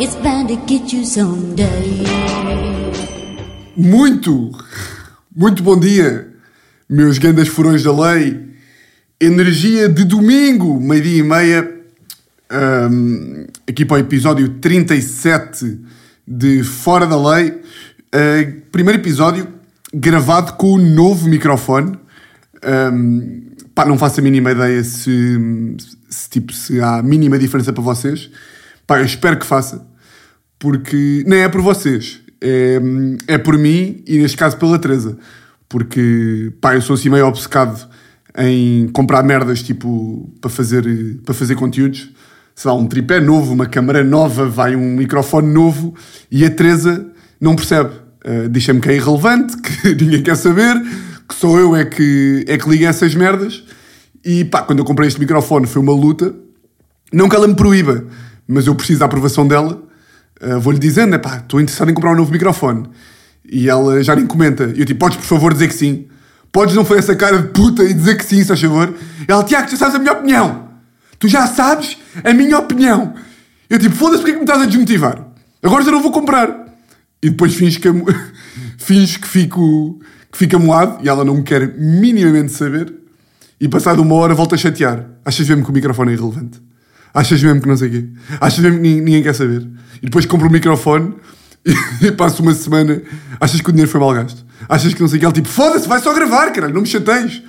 It's bound to get you someday. Muito, muito bom dia, meus grandes furões da lei. Energia de domingo, meio-dia e meia, ahm, aqui para o episódio 37 de Fora da Lei. Ah, primeiro episódio gravado com o novo microfone. Ahm, pá, não faço a mínima ideia se, se, tipo, se há a mínima diferença para vocês. Pá, eu espero que faça, porque nem é por vocês, é, é por mim e neste caso pela Teresa, porque pá, eu sou assim meio obcecado em comprar merdas tipo para fazer, para fazer conteúdos. Sei lá, um tripé novo, uma câmera nova, vai um microfone novo e a Teresa não percebe. Uh, Diz-me que é irrelevante, que ninguém quer saber, que só eu é que, é que liga essas merdas. E pá, quando eu comprei este microfone foi uma luta. Não que ela me proíba, mas eu preciso da aprovação dela. Uh, Vou-lhe dizendo, é pá, estou interessado em comprar um novo microfone. E ela já nem comenta. E eu tipo, podes por favor dizer que sim? Podes não foi essa cara de puta e dizer que sim, se favor? Ela, Tiago, já sabes a minha opinião. Tu já sabes a minha opinião. Eu tipo, foda-se porque é que me estás a desmotivar? Agora já não vou comprar. E depois finge que, finge que fico que fica moado e ela não me quer minimamente saber. E passado uma hora volta a chatear. Achas mesmo que o microfone é irrelevante? Achas mesmo que não sei o quê? Achas mesmo que ninguém, ninguém quer saber? E depois compro o microfone e, e passo uma semana. Achas que o dinheiro foi mal gasto? Achas que não sei o quê? Ela tipo, foda-se, vai só gravar, caralho, não me chateis.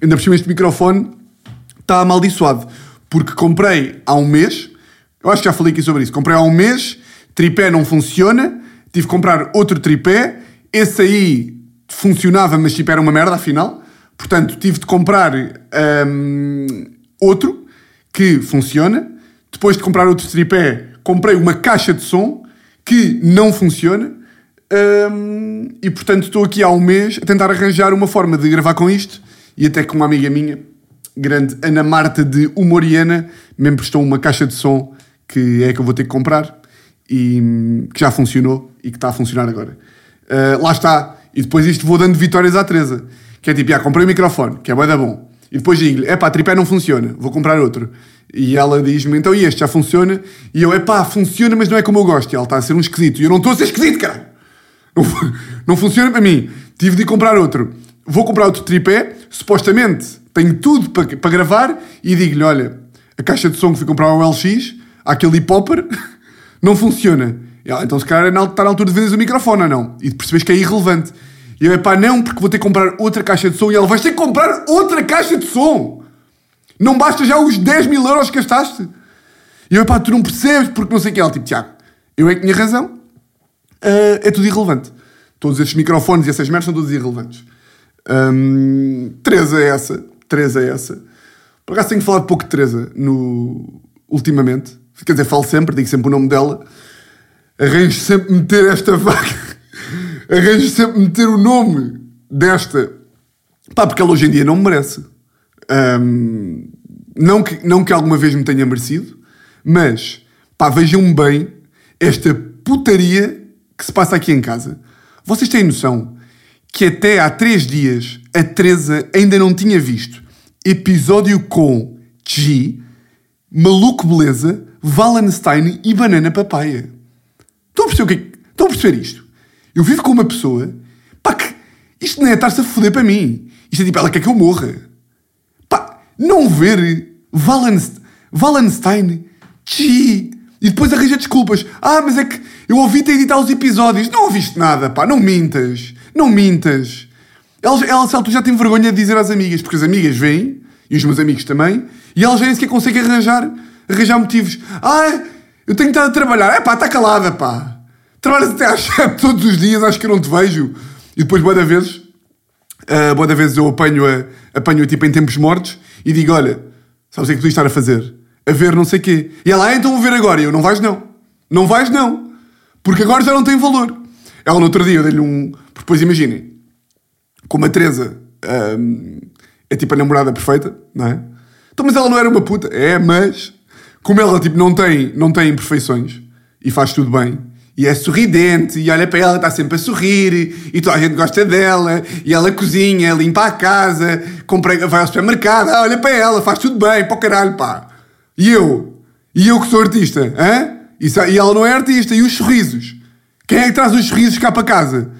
Ainda por cima este microfone está amaldiçoado. Porque comprei há um mês, eu acho que já falei aqui sobre isso. Comprei há um mês, tripé não funciona, tive que comprar outro tripé, esse aí funcionava, mas tipo era uma merda afinal. Portanto, tive de comprar hum, outro que funciona. Depois de comprar outro tripé, comprei uma caixa de som que não funciona. E portanto, estou aqui há um mês a tentar arranjar uma forma de gravar com isto. E até que uma amiga minha, grande Ana Marta de Humoriana, me emprestou uma caixa de som que é que eu vou ter que comprar e hum, que já funcionou e que está a funcionar agora. Uh, lá está. E depois isto vou dando vitórias à Teresa. Que é tipo, já comprei o microfone, que é bué da bom. E depois digo-lhe, pá, tripé não funciona, vou comprar outro. E ela diz-me, então e este já funciona? E eu, é pá, funciona, mas não é como eu gosto. E ela está a ser um esquisito. E eu não estou a ser esquisito, cara. Não, não funciona para mim. Tive de comprar outro. Vou comprar outro tripé, supostamente tenho tudo para, para gravar, e digo-lhe, olha, a caixa de som que fui comprar ao LX, aquele hip hopper, não funciona. E ela, então se calhar é está na altura de venderes o microfone ou não. E percebes que é irrelevante. E eu, é pá, não, porque vou ter que comprar outra caixa de som. E ela, vais ter que comprar outra caixa de som. Não basta já os 10 mil euros que gastaste. E eu, pá, tu não percebes porque não sei o que. Ela, tipo, Tiago, eu é que tinha razão. Ah, é tudo irrelevante. Todos estes microfones e essas merdas são todos irrelevantes. Hum, Teresa é essa. Teresa é essa. Por acaso tenho falado pouco de Teresa no... ultimamente. Quer dizer, falo sempre, digo sempre o nome dela. Arranjo sempre meter esta vaca. Arranjo sempre meter o nome desta. Pá, porque ela hoje em dia não me merece. Hum, não, que, não que alguma vez me tenha merecido, mas pá, vejam bem esta putaria que se passa aqui em casa. Vocês têm noção que até há três dias a Teresa ainda não tinha visto episódio com G, Maluco Beleza, Wallenstein e Banana Papaya. Estão a perceber o que é Estão a perceber isto? Eu vivo com uma pessoa, pá, que isto não é estar-se a foder para mim. Isto é tipo, ela quer que eu morra. Pá, não ver Wallenst- Wallenstein, Chi, e depois arranja desculpas. Ah, mas é que eu ouvi-te editar os episódios. Não ouviste nada, pá, não mintas. Não mintas. Ela, ela sabe, tu já tem vergonha de dizer às amigas, porque as amigas vêm, e os meus amigos também, e elas já nem sequer conseguem arranjar, arranjar motivos. Ah, eu tenho estado a trabalhar. É pá, está calada, pá. Trabalhas até às 7 todos os dias, acho que eu não te vejo. E depois, boa da vezes, Uh, boa da vezes eu apanho-a apanho tipo em tempos mortos e digo: Olha, sabes o que é que tu estar a fazer? A ver não sei quê. E ela, ah, então vou ver agora. E eu, não vais não. Não vais não. Porque agora já não tem valor. Ela no outro dia eu dei-lhe um. Depois imaginem, como a Teresa um, é tipo a namorada perfeita, não é? Então, mas ela não era uma puta. É, mas como ela tipo não tem, não tem imperfeições e faz tudo bem. E é sorridente, e olha para ela, está sempre a sorrir, e toda a gente gosta dela, e ela cozinha, limpa a casa, compra, vai ao supermercado, ah, olha para ela, faz tudo bem, para o caralho, pá. E eu? E eu que sou artista, hã? E ela não é artista. E os sorrisos? Quem é que traz os sorrisos cá para casa?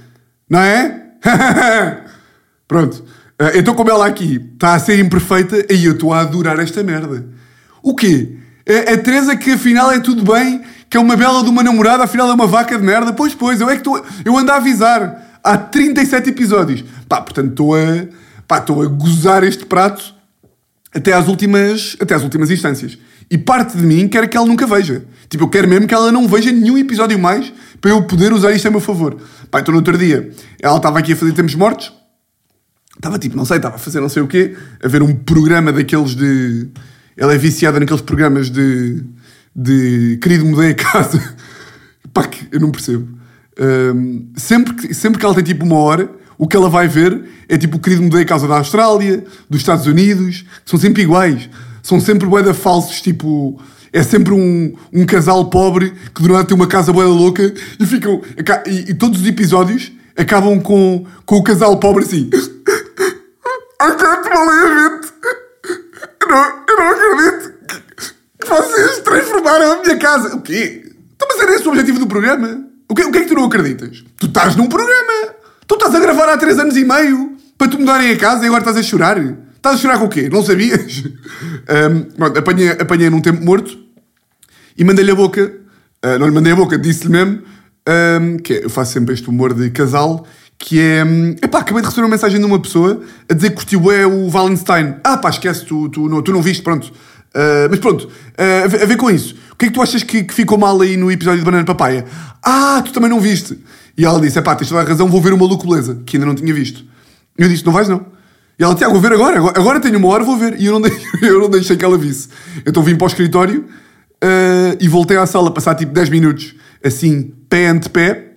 Não é? Pronto. Uh, então, como ela aqui está a ser imperfeita, aí eu estou a adorar esta merda. O quê? A, a Teresa que afinal é tudo bem, que é uma bela de uma namorada, afinal é uma vaca de merda. Pois, pois, eu é que estou. Eu ando a avisar. Há 37 episódios. Pá, portanto, estou a. Estou a gozar este prato até às últimas, até às últimas instâncias. E parte de mim quer que ela nunca veja. Tipo, eu quero mesmo que ela não veja nenhum episódio mais para eu poder usar isto a meu favor. Pá, então no outro dia, ela estava aqui a fazer Tempos Mortos. Estava tipo, não sei, estava a fazer não sei o quê, a ver um programa daqueles de. Ela é viciada naqueles programas de. de querido mudei a casa. Pá, que eu não percebo. Um, sempre, que, sempre que ela tem tipo uma hora, o que ela vai ver é tipo o querido mudei a casa da Austrália, dos Estados Unidos, são sempre iguais. São sempre boeda falsos, tipo. É sempre um, um casal pobre que do nada tem uma casa boeda louca e ficam. E, e, todos os episódios acabam com, com o casal pobre assim. Ai, canto malamente! Eu não, eu não acredito que vocês transformaram a minha casa. O quê? Então, mas era esse o objetivo do programa? O que, o que é que tu não acreditas? Tu estás num programa! Tu estás a gravar há 3 anos e meio para te mudarem a casa e agora estás a chorar? Estás a chorar com o quê? Não sabias? um, pronto, apanhei, apanhei num tempo morto e mandei-lhe a boca. Uh, não lhe mandei a boca, disse-lhe mesmo. Um, que é, eu faço sempre este humor de casal. Que é. Um, epá, acabei de receber uma mensagem de uma pessoa a dizer que curtiu é o Wallenstein. Ah, pá, esquece, tu, tu, não, tu não viste, pronto. Uh, mas pronto, uh, a, ver, a, ver, com isso. O que é que tu achas que, que, ficou mal aí no episódio de Banana Papaya? Ah, tu também não viste. E ela disse: é pá, tens toda a razão, vou ver o Maluco Beleza, que ainda não tinha visto. E eu disse: não vais não. E ela, Tiago, vou ver agora, agora, tenho uma hora, vou ver. E eu não, deixei, eu não deixei que ela visse. Então vim para o escritório uh, e voltei à sala, passar tipo 10 minutos, assim, pé ante pé,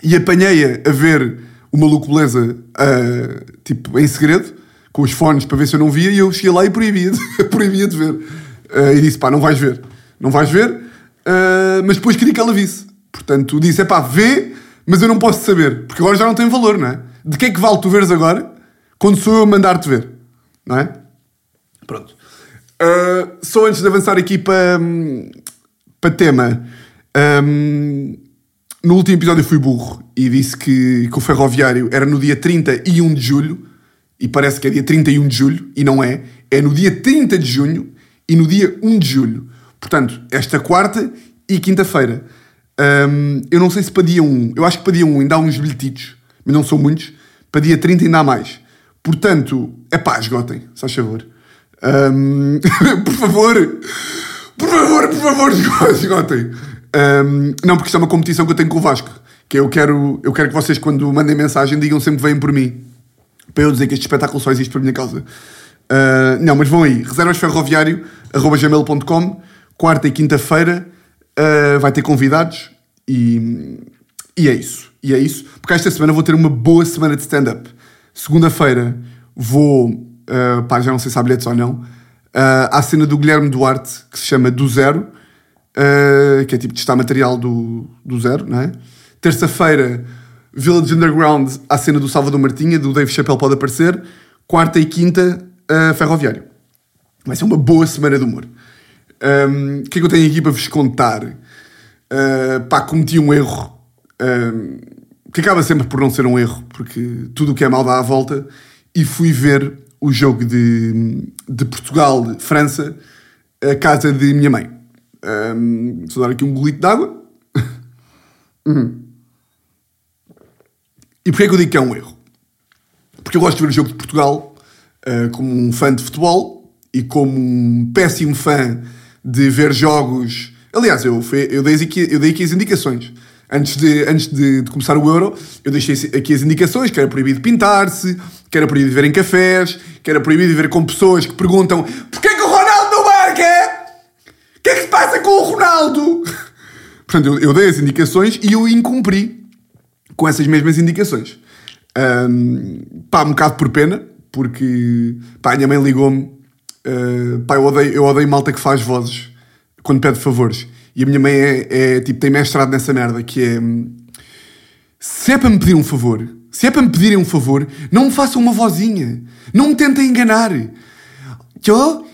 e apanhei-a a ver o Maluco Beleza, uh, tipo, em segredo, com os fones para ver se eu não via, e eu cheguei lá e proibia de, proibia de ver. Uh, e disse, pá, não vais ver. Não vais ver, mas depois queria que ela visse. Portanto, disse, é pá, vê, mas eu não posso saber, porque agora já não tem valor, não é? De que é que vale tu veres agora quando sou eu a mandar-te ver? Não é? Pronto. Uh, só antes de avançar aqui para, para tema, um, no último episódio fui burro e disse que, que o ferroviário era no dia 31 de julho e parece que é dia 31 de julho e não é. É no dia 30 de junho e no dia 1 de julho. Portanto, esta quarta e quinta-feira. Um, eu não sei se para dia 1, eu acho que para dia 1 ainda há uns bilhetitos, mas não são muitos. Para dia 30 ainda há mais. Portanto, é pá, esgotem, faz favor. Um, por favor, por favor, por favor, esgotem. Um, não, porque isto é uma competição que eu tenho com o Vasco. Que eu quero, eu quero que vocês, quando mandem mensagem, digam sempre que vêm por mim. Para eu dizer que este espetáculo só existe por minha causa. Uh, não, mas vão aí. reservasferroviário.gmail.com Quarta e quinta-feira uh, vai ter convidados e, e é isso. E é isso. Porque esta semana vou ter uma boa semana de stand-up. Segunda-feira vou, uh, pá, já não sei se há bilhetes ou não, uh, à cena do Guilherme Duarte, que se chama Do Zero, uh, que é tipo de estar material do, do Zero, não é? Terça-feira, Village Underground, à cena do Salvador Martinha, do Dave Chappelle pode aparecer. Quarta e quinta, uh, Ferroviário. Vai ser uma boa semana de humor. Um, o que é que eu tenho aqui para vos contar? Uh, pá, cometi um erro. Um, que acaba sempre por não ser um erro, porque tudo o que é mal dá a volta. E fui ver o jogo de, de Portugal-França, a casa de minha mãe. Um, dar aqui um golito de água. uhum. E porquê é que eu digo que é um erro? Porque eu gosto de ver o jogo de Portugal uh, como um fã de futebol e como um péssimo fã de ver jogos. Aliás, eu, eu, dei, aqui, eu dei aqui as indicações. Antes, de, antes de, de, começar o Euro, eu deixei aqui as indicações que era proibido pintar-se, que era proibido ver em cafés, que era proibido ver com pessoas que perguntam porquê que o Ronaldo não marca? Que é que se passa com o Ronaldo? Portanto, eu, eu dei as indicações e eu incumpri com essas mesmas indicações. Um, pá, um bocado por pena, porque pá, a minha mãe ligou-me. Uh, pá, eu odeio, eu odeio malta que faz vozes quando pede favores. E a minha mãe é, é, tipo, tem mestrado nessa merda, que é. Se é para me pedir um favor, se é para me pedirem um favor, não me façam uma vozinha. Não me tentem enganar. Tô,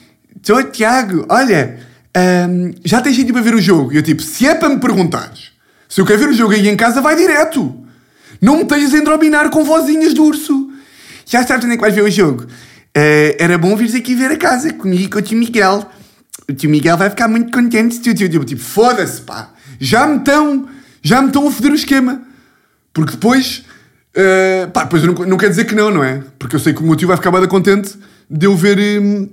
tô, Tiago, olha, "Ahm, já tens sítio para ver o jogo? E eu tipo, se é para me perguntares, se eu quero ver o jogo aí em casa, vai direto. Não me estejas a endrobinar com vozinhas de urso. Já sabes onde é que vais ver o jogo? Eh, era bom vires aqui ver a casa comigo e com o tio Miguel. O tio Miguel vai ficar muito contente. Tio, tio, tio. Tipo, foda-se, pá. Já me estão, já me estão a foder o esquema. Porque depois, eh, pá, depois não, não quer dizer que não, não é? Porque eu sei que o meu tio vai ficar bem contente de eu ver, hum,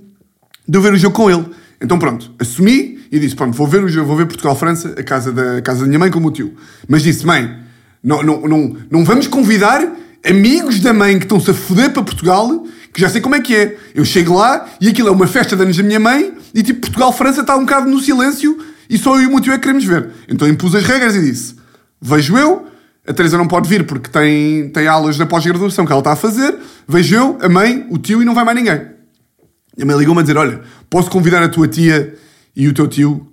de eu ver o jogo com ele. Então pronto, assumi e disse, pronto, vou ver vou ver Portugal-França, a casa da, a casa da minha mãe com o meu tio. Mas disse, mãe, não, não, não, não vamos convidar amigos da mãe que estão-se a foder para Portugal, que já sei como é que é. Eu chego lá e aquilo é uma festa de anos da minha mãe e tipo, Portugal-França está um bocado no silêncio e só eu e o meu tio é que queremos ver. Então impus as regras e disse, vejo eu, a Teresa não pode vir porque tem, tem aulas da pós-graduação que ela está a fazer, vejo eu, a mãe, o tio e não vai mais ninguém. A mãe ligou-me a dizer: Olha, posso convidar a tua tia e o teu tio,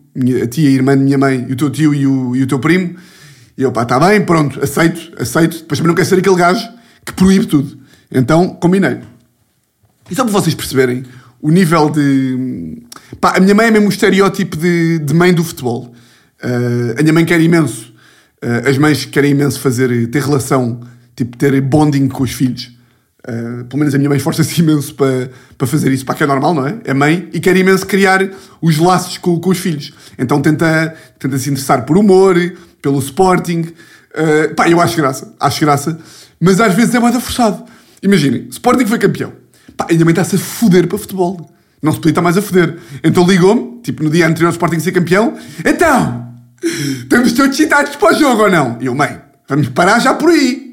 a tia e a irmã de minha mãe, e o teu tio e o, e o teu primo? E eu, pá, está bem, pronto, aceito, aceito. Depois também não quer ser aquele gajo que proíbe tudo. Então, combinei. E só para vocês perceberem o nível de. Pá, a minha mãe é mesmo o estereótipo de, de mãe do futebol. Eh, a minha mãe quer imenso. eh, as mães querem imenso fazer, ter relação, tipo, ter bonding com os filhos. Eh, pelo menos a minha mãe esforça-se imenso para, para fazer isso. Pá, que é normal, não é? É mãe e quer imenso criar os laços com, com os filhos. Então tenta, tenta se interessar por humor, pelo sporting. Eh, pá, eu acho graça. Acho graça. Mas às vezes é mais forçado. Imaginem, Sporting foi campeão. Pá, a minha mãe está-se a foder para futebol. Não se podia estar mais a foder. Então ligou-me, tipo no dia anterior ao Sporting ser campeão. Então, estamos todos excitados para o jogo ou não? E eu, mãe, vamos parar já por aí.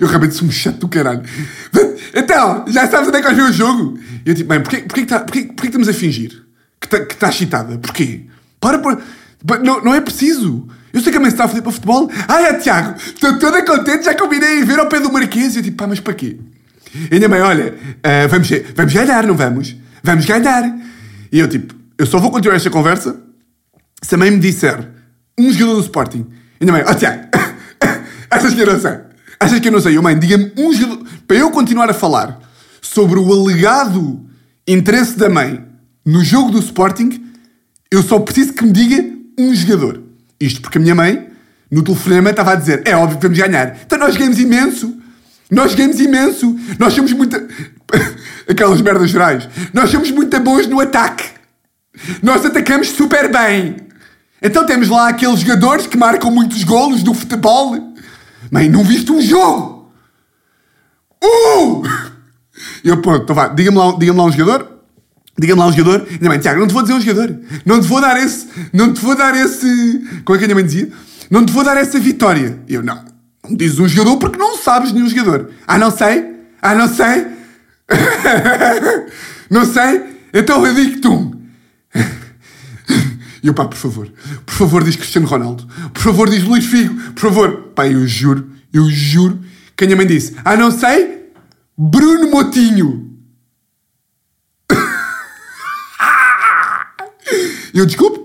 Eu realmente sou um chato do caralho. Então, já sabes onde é que ver o jogo? E eu tipo, mãe, porquê, porquê, que tá- porquê, porquê que estamos a fingir que que tá excitada? Porquê? Para, para. Pa- Não, não é preciso. Eu sei que a mãe está a fazer para futebol. Ai, é Tiago, estou toda contente, já combinei ir ver ao pé do Marquês. E eu tipo, pá, mas para quê? E a minha mãe, olha, ah, vamos, vamos ganhar, não vamos? Vamos ganhar. E eu tipo, eu só vou continuar esta conversa se a mãe me disser um jogador do Sporting. E a minha mãe, ó Tiago, achas que? Achas que eu não sei? Eu, mãe, diga-me um jogador. Para eu continuar a falar sobre o alegado interesse da mãe no jogo do Sporting, eu só preciso que me diga um jogador. Isto porque a minha mãe, no telefonema, estava a dizer: é óbvio que vamos ganhar. Então nós ganhamos imenso. Nós ganhamos imenso. Nós somos muito. Aquelas merdas gerais. Nós somos muito bons no ataque. Nós atacamos super bem. Então temos lá aqueles jogadores que marcam muitos golos do futebol. Mãe, não viste um jogo? Uh! Eu, pronto, então vá, diga-me lá, diga lá um jogador. Diga-me lá um jogador. Minha mãe, Tiago, não te vou dizer um jogador. Não te vou dar esse. Não te vou dar esse. Como é que a minha mãe dizia? Não te vou dar essa vitória. Eu, não. Não dizes um jogador porque não sabes nenhum jogador. Ah, não sei? Ah, não sei? não sei? Então eu digo-te um. E eu, pá, por favor, por favor, diz Cristiano Ronaldo. Por favor, diz Luís Figo. Por favor. Pá, eu juro, eu juro que a minha mãe disse: Ah, não sei? Bruno Motinho. Eu, desculpe?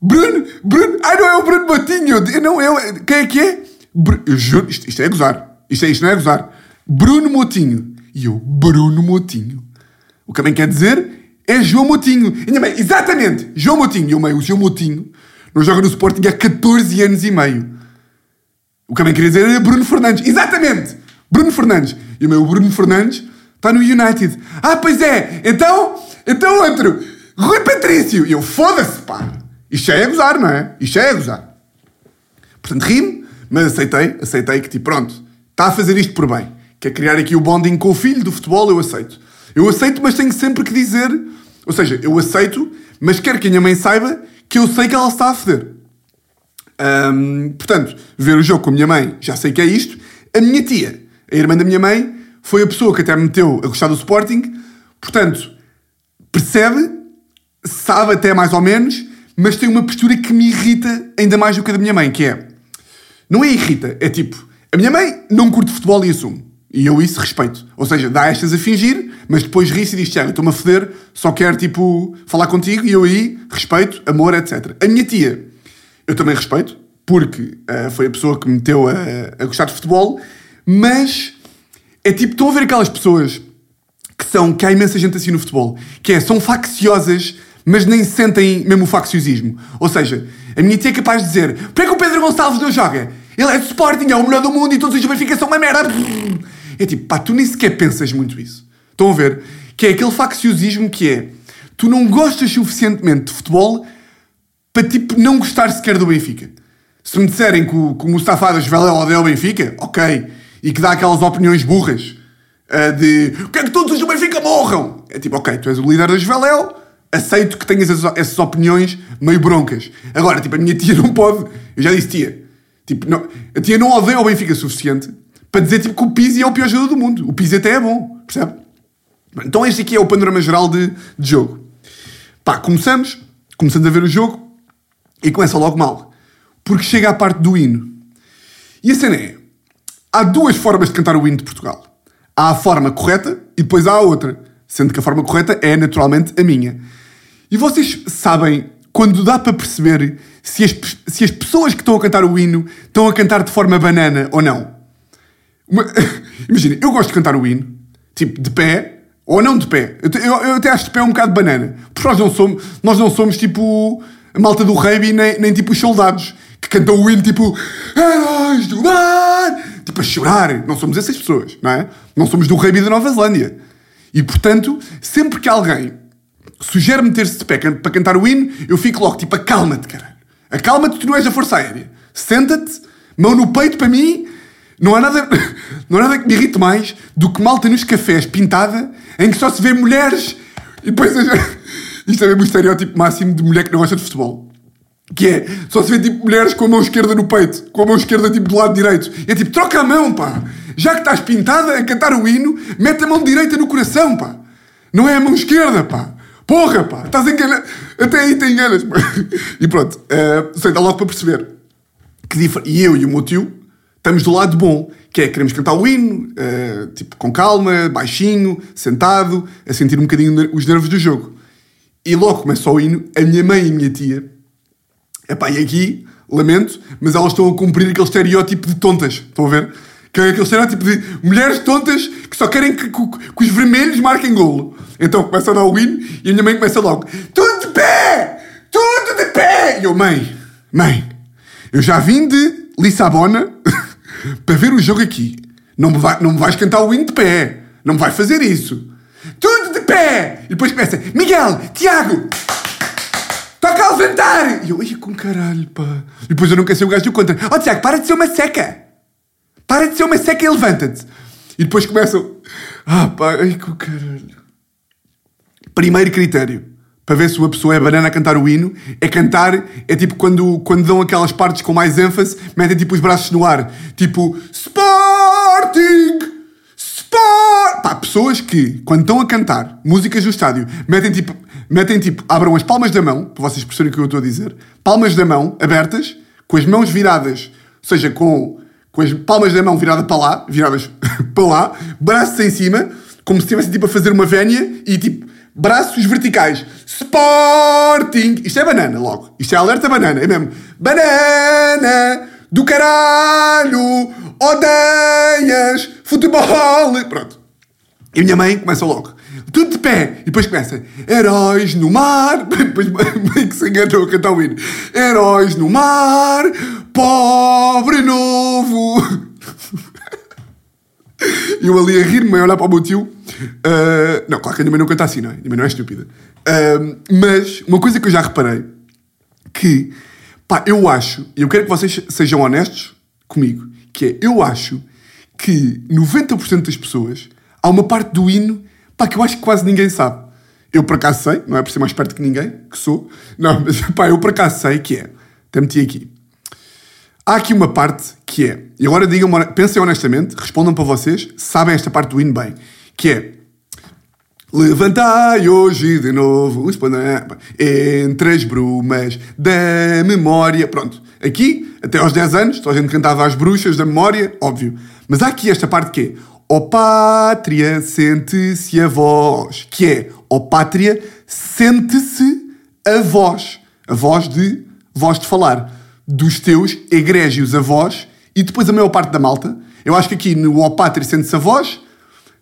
Bruno, Bruno, ah, não é o Bruno Motinho. Eu, não, é, quem é que é? Bru- eu juro, isto, isto é gozar. Isto, é, isto não é gozar. Bruno Motinho. E eu, Bruno Motinho. O que também quer dizer é João Motinho. E a minha mãe, exatamente, João Motinho. E eu, mãe, o João Motinho não joga no Sporting há 14 anos e meio. O que também queria dizer é Bruno Fernandes. Exatamente! Bruno Fernandes. E o meu Bruno Fernandes está no United. Ah, pois é! Então, então outro. Rui Patrício. E eu, foda-se, pá. Isto já é gozar, não é? Isto já é gozar. Portanto, ri-me, mas aceitei. Aceitei que, tipo, pronto. Está a fazer isto por bem. Quer criar aqui o bonding com o filho do futebol, eu aceito. Eu aceito, mas tenho sempre que dizer... Ou seja, eu aceito, mas quero que a minha mãe saiba que eu sei que ela está a foder. Hum, portanto, ver o jogo com a minha mãe, já sei que é isto. A minha tia, a irmã da minha mãe, foi a pessoa que até me meteu a gostar do Sporting. Portanto, percebe, sabe até mais ou menos, mas tem uma postura que me irrita ainda mais do que a da minha mãe, que é... Não é irrita, é tipo... A minha mãe não curte futebol e assume. E eu isso respeito. Ou seja, dá estas a fingir, mas depois ri-se e diz, Tiago, estou-me a foder, só quero, tipo, falar contigo, e eu aí, respeito, amor, etc. A minha tia, eu também respeito, porque ah, foi a pessoa que me meteu a, a gostar de futebol, mas é tipo, estão a ver aquelas pessoas que são, que há imensa gente assim no futebol, que é, são facciosas, mas nem sentem mesmo o facciosismo. Ou seja, a minha tia é capaz de dizer: Porquê que o Pedro Gonçalves não joga? Ele é de Sporting, é o melhor do mundo e todos os Benfica são uma merda. É tipo, pá, tu nem sequer pensas muito isso. Estão a ver? Que é aquele facciosismo que é: tu não gostas suficientemente de futebol para tipo não gostar sequer do Benfica. Se me disserem que o, que o Mustafa das Vela odeia o Benfica, ok. E que dá aquelas opiniões burras uh, de quer que todos os do Benfica morram. É tipo, ok, tu és o líder da Veléu, aceito que tenhas essas, essas, opiniões meio broncas. Agora, tipo, a minha tia não pode. Eu já disse tia. Tipo, não, a tia não odeia o Benfica suficiente para dizer tipo, que o Pizzi é o pior jogador do mundo. O Pizzi até é bom, percebe? Então este aqui é o panorama geral de, de jogo. Pá, começamos, começamos a ver o jogo e começa logo mal. Porque chega à parte do hino. E a cena é, há duas formas de cantar o hino de Portugal. Há a forma correta e depois há a outra. Sendo que a forma correta é naturalmente a minha. E vocês sabem quando dá para perceber se as, se as pessoas que estão a cantar o hino estão a cantar de forma banana ou não. Imagina, eu gosto de cantar o hino, tipo, de pé, ou não de pé. Eu, eu, eu, até acho de pé um bocado banana. Porque nós não somos, nós não somos tipo a malta do rugby, nem, nem tipo os soldados que cantam o hino tipo Heróis do Mar! Tipo a chorar. Não somos essas pessoas, não é? Não somos do rugby da Nova Zelândia. E portanto, sempre que alguém sugere meter-se de pé para cantar o hino, eu fico logo tipo, acalma-te, caralho. Acalma-te, tu não és a Força Aérea. Senta-te, mão no peito para mim. Não há, nada, não há nada que me irrite mais do que malta nos cafés pintada em que só se vê mulheres e depois. Isto é mesmo o estereótipo máximo de mulher que não gosta de futebol. Que é, só se vê tipo mulheres com a mão esquerda no peito, com a mão esquerda tipo do lado direito. É tipo, troca a mão, pá! Já que estás pintada a cantar o hino, mete a mão direita no coração, pá! Não é a mão esquerda, pá! Porra, pá! Estás enganado! Até aí tem enganas, pá! E pronto, uh, sei, dá logo para perceber. Que E eu e o meu tio estamos do lado bom, que é queremos cantar o hino, uh, tipo, com calma, baixinho, sentado, a sentir um bocadinho os nervos do jogo. E logo começa o hino, a minha mãe e a minha tia Epá, e aqui, lamento, mas elas estão a cumprir aquele estereótipo de tontas. Estão a ver? Que é aquele estereótipo de mulheres tontas que só querem que, que, que os vermelhos marquem golo. Então começa a dar o win e a minha mãe começa logo: Tudo de pé! Tudo de pé! E eu, mãe, mãe, eu já vim de Lissabona para ver o jogo aqui. Não me, vai, não me vais cantar o hino de pé. Não me vais fazer isso. Tudo pé! E depois começa: Miguel, Tiago, Toca a levantar! E eu, ai, com caralho, pá. E depois eu quero ser o gajo do contra. Oh, Tiago, para de ser uma seca! Para de ser uma seca e levanta-te! E depois começam. Ah, pá, ai, com caralho. Primeiro critério para ver se uma pessoa é banana a cantar o hino é cantar, é tipo quando, quando dão aquelas partes com mais ênfase, metem tipo os braços no ar, tipo Sporting! Sport! Pá, pessoas que, quando estão a cantar músicas do estádio, metem tipo metem tipo, abram as palmas da mão, para vocês perceberem o que eu estou a dizer, palmas da mão abertas, com as mãos viradas, ou seja, com, com as palmas da mão viradas para lá, viradas para lá, braços em cima, como se estivessem tipo a fazer uma vénia e tipo, braços verticais. Sporting! Isto é banana logo. Isto é alerta banana, é mesmo. Banana do caralho! Odeias futebol! Pronto. E a minha mãe começa logo tudo de pé. E depois começa, heróis no mar. Depois meio que se enganou a cantar o hino. Heróis no mar, pobre novo. E eu ali a rir-me, a olhar para o meu tio. Uh, não, claro que a minha mãe não canta assim, não é? A minha mãe não é estúpida. Uh, mas uma coisa que eu já reparei, que, pá, eu acho, e eu quero que vocês sejam honestos comigo, que é, eu acho que 90% das pessoas, há uma parte do hino Pá, que eu acho que quase ninguém sabe. Eu por acaso sei, não é por ser mais perto que ninguém, que sou. Não, mas pá, eu por acaso sei que é. Até meti aqui. Há aqui uma parte que é, e agora digam pensem honestamente, respondam para vocês, sabem esta parte do hino bem, que é Levantai hoje de novo os entre as brumas da memória. Pronto, aqui, até aos 10 anos, toda a gente cantava as bruxas da memória, óbvio. Mas há aqui esta parte que é Ó oh, pátria, sente-se a voz. Que é, ó oh, pátria, sente-se a voz. A voz de, voz de falar. Dos teus egrégios avós e depois a maior parte da malta. Eu acho que aqui no ó oh, pátria, sente-se a voz,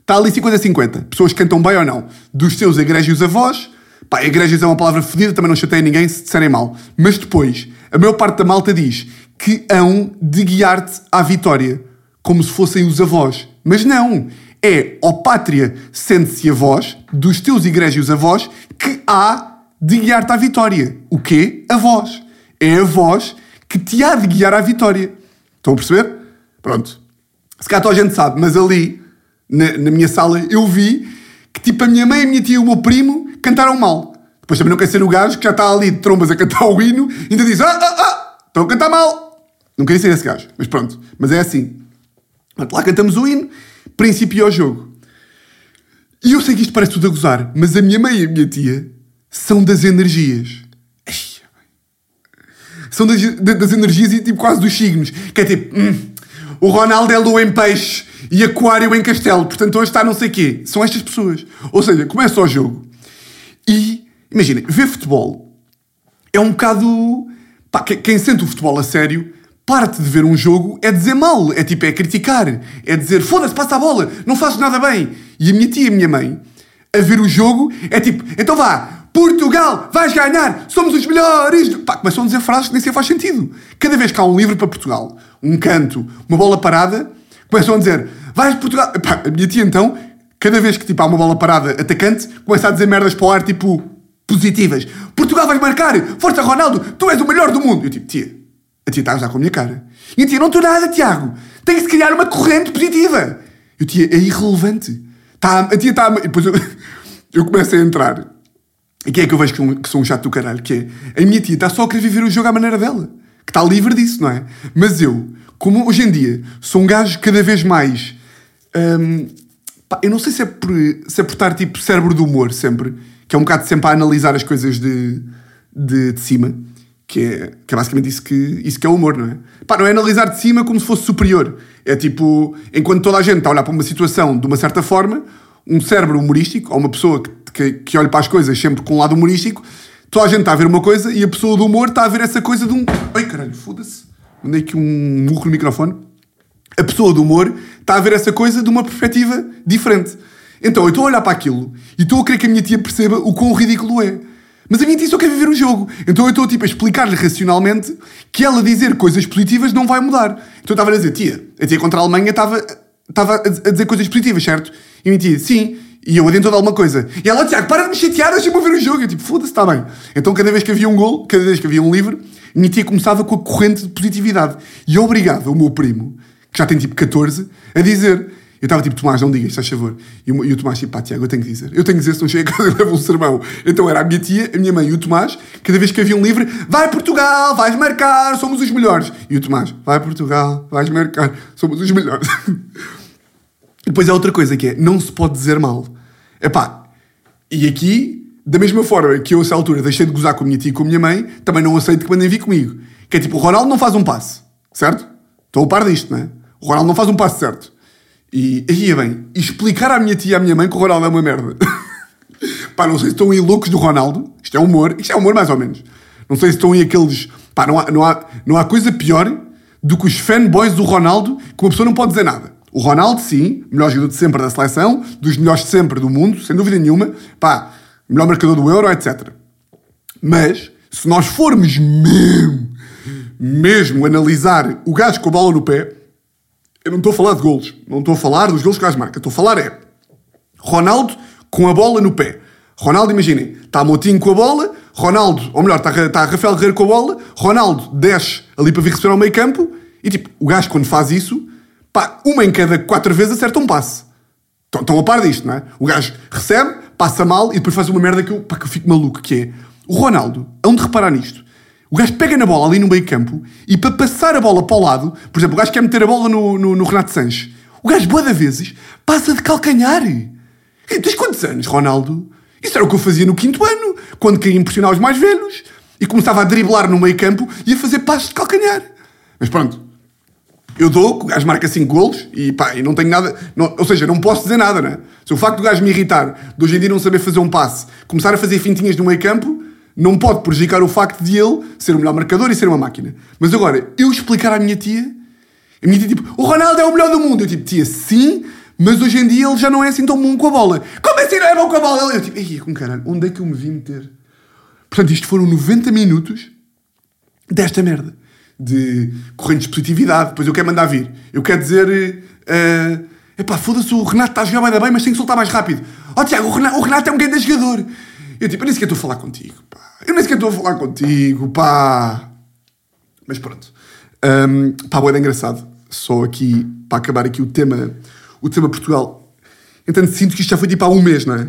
está ali 50-50. Pessoas que cantam bem ou não. Dos teus egrégios avós, Pá, igrejas é uma palavra fodida, também não chateia ninguém se disserem mal. Mas depois, a maior parte da malta diz que hão de guiar-te à vitória, como se fossem os avós. Mas não! É, ó pátria, sente-se a voz dos teus igrejas avós que há de guiar-te à vitória. O quê? A voz. É a voz que te há de guiar à vitória. Estão a perceber? Pronto. Se cá a gente sabe, mas ali, na, na minha sala, eu vi que tipo a minha mãe, a minha tia e o meu primo cantaram mal. Depois também não quer ser o gajo que já está ali de trombas a cantar o hino e ainda diz: Ah, ah, ah, estão a cantar mal. Não queria ser esse gajo, mas pronto. Mas é assim. Lá cantamos o hino, princípio ao jogo. E eu sei que isto parece tudo a gozar, mas a minha mãe e a minha tia são das energias. São das, das energias e tipo quase dos signos. Que é tipo, hum, o Ronaldo é lua em peixe e aquário em castelo, portanto hoje está não sei quê. São estas pessoas. Ou seja, começa o jogo e, imaginem, ver futebol é um bocado... Pá, quem sente o futebol a sério parte de ver um jogo é dizer mal, é tipo, é criticar, é dizer foda-se, passa a bola, não fazes nada bem. E a minha tia e a minha mãe, a ver o jogo, é tipo, então vá, Portugal, vais ganhar, somos os melhores. Pá, começam a dizer frases que nem sequer faz sentido. Cada vez que há um livro para Portugal, um canto, uma bola parada, começam a dizer, vais Portugal. A minha tia então, cada vez que tipo, há uma bola parada atacante, começa a dizer merdas para o ar, tipo, positivas. Portugal vais marcar, força Ronaldo, tu és o melhor do mundo. Eu tipo, tia, a tia está a usar com a minha cara. E a tia, não estou nada, Tiago. Tem que se criar uma corrente positiva. E a tia, é irrelevante. Tá, a tia está. Depois eu, eu começo a entrar. E quem é que eu vejo que, que sou um chato do caralho? Que é a minha tia está só a querer viver o jogo à maneira dela. Está livre disso, não é? Mas eu, como hoje em dia sou um gajo cada vez mais. Hum, pá, eu não sei se é, por, se é por estar tipo cérebro do humor sempre, que é um bocado sempre a analisar as coisas de, de, de cima. Que é, que é basicamente isso que, isso que é o humor, não é? Pá, não é analisar de cima como se fosse superior. É tipo, enquanto toda a gente está a olhar para uma situação de uma certa forma, um cérebro humorístico, ou uma pessoa que, que, que olha para as coisas sempre com um lado humorístico, toda a gente está a ver uma coisa e a pessoa do humor está a ver essa coisa de um. Ai caralho, foda-se. Mandei aqui um murro no microfone. A pessoa do humor está a ver essa coisa de uma perspectiva diferente. Então eu estou a olhar para aquilo e estou a querer que a minha tia perceba o quão ridículo é. Mas a minha tia só quer viver o jogo. Então eu estou tipo a explicar-lhe racionalmente que ela dizer coisas positivas não vai mudar. Então eu estava a dizer, tia, a tia contra a Alemanha estava, estava a dizer coisas positivas, certo? E a minha tia, sim. E eu adentro de alguma coisa. E ela, Tiago, para de me chatear, deixa-me ver o jogo. Eu tipo, foda-se, está bem. Então cada vez que havia um gol, cada vez que havia um livro, a minha tia começava com a corrente de positividade. E obrigado o meu primo, que já tem tipo 14, a dizer eu estava tipo, Tomás, não digas, faz favor. E o, e o Tomás, tipo, pá, Tiago, eu tenho que dizer. Eu tenho que dizer, se não chego a casa, eu levo um sermão. Então era a minha tia, a minha mãe e o Tomás, cada vez que havia um livre, vai Portugal, vais marcar, somos os melhores. E o Tomás, vai Portugal, vais marcar, somos os melhores. e depois há outra coisa que é, não se pode dizer mal. Epá, e aqui, da mesma forma que eu, a essa altura, deixei de gozar com a minha tia e com a minha mãe, também não aceito que mandem vir comigo. Que é tipo, o Ronaldo não faz um passe, certo? Estou a par disto, não é? O Ronaldo não faz um passe certo. E aí é bem, explicar à minha tia e à minha mãe que o Ronaldo é uma merda. pá, não sei se estão aí loucos do Ronaldo. Isto é humor, isto é humor mais ou menos. Não sei se estão aí aqueles. Pá, não há, não há, não há coisa pior do que os fanboys do Ronaldo que uma pessoa não pode dizer nada. O Ronaldo, sim, melhor jogador de sempre da seleção, dos melhores de sempre do mundo, sem dúvida nenhuma. Pá, melhor marcador do Euro, etc. Mas, se nós formos mesmo, mesmo analisar o gajo com a bola no pé, eu não estou a falar de golos. Não estou a falar dos golos que o gajo marca. Estou a falar é Ronaldo com a bola no pé. Ronaldo, imaginem, está a Motinho com a bola, Ronaldo, ou melhor, está, está Rafael Guerreiro com a bola, Ronaldo desce ali para vir receber ao meio campo e tipo, o gajo quando faz isso, pá, uma em cada quatro vezes acerta um passe. Estão, a par disto, não é? O gajo recebe, passa mal e depois faz uma merda que eu, pá, que eu fico maluco, que é o Ronaldo, onde reparar nisto? O gajo pega na bola ali no meio campo e para passar a bola para o lado, por exemplo, o gajo quer meter a bola no, no, no Renato Sanches. O gajo, boa vezes, passa de calcanhar. E tens quantos anos, Ronaldo? Isso era o que eu fazia no quinto ano, quando queria impressionar os mais velhos. E começava a driblar no meio campo e a fazer passos de calcanhar. Mas pronto, eu dou, o gajo marca 5 golos e pá, e não tenho nada. Não, ou seja, não posso dizer nada, né? Se o facto do gajo me irritar, de hoje em dia não saber fazer um passe, começar a fazer fintinhas no meio campo, não pode prejudicar o facto de ele ser o melhor marcador e ser uma máquina. Mas agora, eu explicar à minha tia, a minha tia tipo, o Ronaldo é o melhor do mundo. Eu tipo, tia, sim, Mas hoje em dia ele já não é assim tão bom com a bola. Como assim não é bom com a bola? Eu tipo, ei, com caralho, onde é que eu me vi meter? Portanto, isto foram 90 minutos desta merda. De correntes de positividade. Depois eu quero mandar vir. Eu quero dizer. Uh, epá, foda-se, o Renato está a jogar bem, bem, mas tem que soltar mais rápido. Ó oh, Tiago, o Renato, o Renato é um grande jogador. Eu tipo, eu nem sequer estou a falar contigo, pá. Eu nem sequer estou a falar contigo, pá. Mas pronto. Um, pá, boa, é engraçado. Só aqui, para acabar aqui o tema, o tema Portugal. Entanto, sinto que isto já foi tipo há um mês, não é?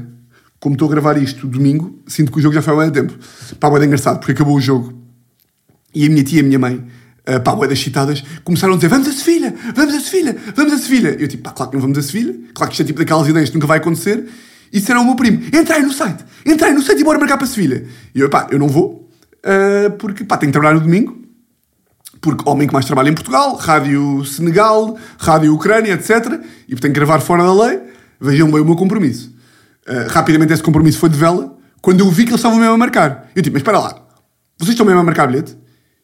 Como estou a gravar isto domingo, sinto que o jogo já foi há muito tempo. Pá, boa, é engraçado, porque acabou o jogo. E a minha tia e a minha mãe, uh, pá, boa, das citadas, começaram a dizer, vamos a Sevilha, vamos a Sevilha, vamos a Sevilha. Eu tipo, pá, claro que não vamos a Sevilha. Claro que isto é tipo daquelas ideias que nunca vai acontecer. E disseram ao meu primo, entrei no site, entrei no site e bora marcar para Sevilha. E eu, pá, eu não vou, uh, porque, pá, tenho que trabalhar no domingo porque homem que mais trabalha em Portugal, Rádio Senegal, Rádio Ucrânia, etc. E tenho que gravar fora da lei. Vejam bem o meu compromisso. Uh, rapidamente esse compromisso foi de vela quando eu vi que eles estavam mesmo a marcar. Eu tipo, mas espera lá, vocês estão mesmo a marcar bilhete?